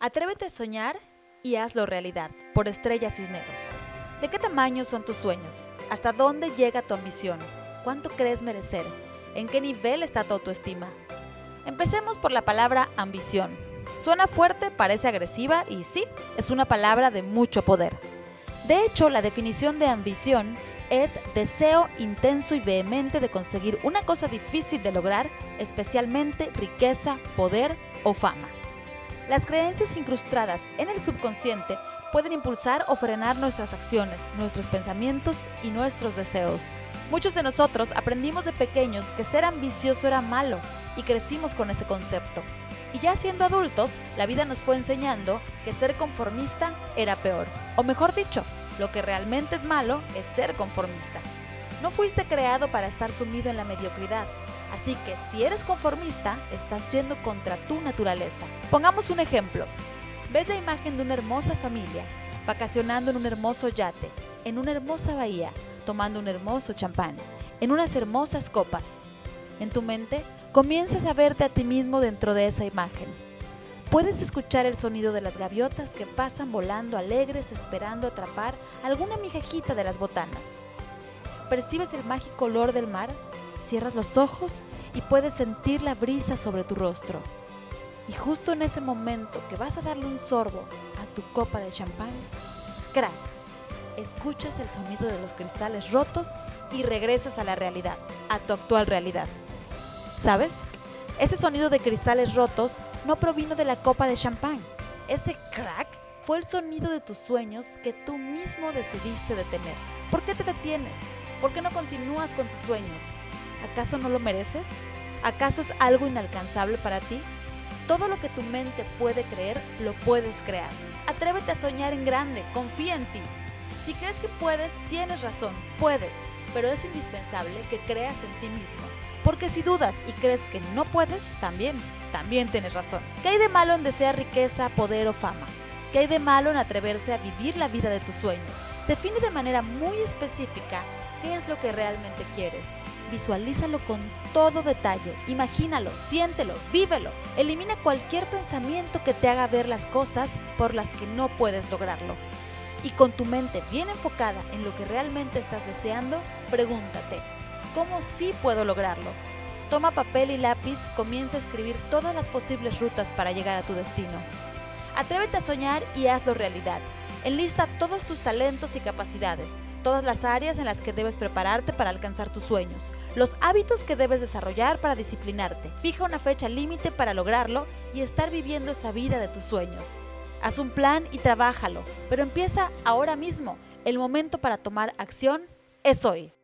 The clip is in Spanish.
Atrévete a soñar y hazlo realidad, por Estrella Cisneros. ¿De qué tamaño son tus sueños? ¿Hasta dónde llega tu ambición? ¿Cuánto crees merecer? ¿En qué nivel está tu autoestima? Empecemos por la palabra ambición. Suena fuerte, parece agresiva y sí, es una palabra de mucho poder. De hecho, la definición de ambición es deseo intenso y vehemente de conseguir una cosa difícil de lograr, especialmente riqueza, poder o fama. Las creencias incrustadas en el subconsciente pueden impulsar o frenar nuestras acciones, nuestros pensamientos y nuestros deseos. Muchos de nosotros aprendimos de pequeños que ser ambicioso era malo y crecimos con ese concepto. Y ya siendo adultos, la vida nos fue enseñando que ser conformista era peor. O mejor dicho, lo que realmente es malo es ser conformista. No fuiste creado para estar sumido en la mediocridad, Así que si eres conformista, estás yendo contra tu naturaleza. Pongamos un ejemplo. Ves la imagen de una hermosa familia, vacacionando en un hermoso yate, en una hermosa bahía, tomando un hermoso champán, en unas hermosas copas. En tu mente, comienzas a verte a ti mismo dentro de esa imagen. Puedes escuchar el sonido de las gaviotas que pasan volando alegres esperando atrapar alguna migajita de las botanas. Percibes el mágico olor del mar Cierras los ojos y puedes sentir la brisa sobre tu rostro. Y justo en ese momento que vas a darle un sorbo a tu copa de champán, crack, escuchas el sonido de los cristales rotos y regresas a la realidad, a tu actual realidad. ¿Sabes? Ese sonido de cristales rotos no provino de la copa de champán. Ese crack fue el sonido de tus sueños que tú mismo decidiste detener. ¿Por qué te detienes? ¿Por qué no continúas con tus sueños? ¿Acaso no lo mereces? ¿Acaso es algo inalcanzable para ti? Todo lo que tu mente puede creer, lo puedes crear. Atrévete a soñar en grande, confía en ti. Si crees que puedes, tienes razón, puedes, pero es indispensable que creas en ti mismo. Porque si dudas y crees que no puedes, también, también tienes razón. ¿Qué hay de malo en desear riqueza, poder o fama? ¿Qué hay de malo en atreverse a vivir la vida de tus sueños? Define de manera muy específica qué es lo que realmente quieres Visualízalo con todo detalle, imagínalo, siéntelo, vívelo. Elimina cualquier pensamiento que te haga ver las cosas por las que no puedes lograrlo. Y con tu mente bien enfocada en lo que realmente estás deseando, pregúntate, ¿cómo sí puedo lograrlo? Toma papel y lápiz, comienza a escribir todas las posibles rutas para llegar a tu destino. Atrévete a soñar y hazlo realidad. Enlista todos tus talentos y capacidades todas las áreas en las que debes prepararte para alcanzar tus sueños, los hábitos que debes desarrollar para disciplinarte. Fija una fecha límite para lograrlo y estar viviendo esa vida de tus sueños. Haz un plan y trabájalo, pero empieza ahora mismo. El momento para tomar acción es hoy.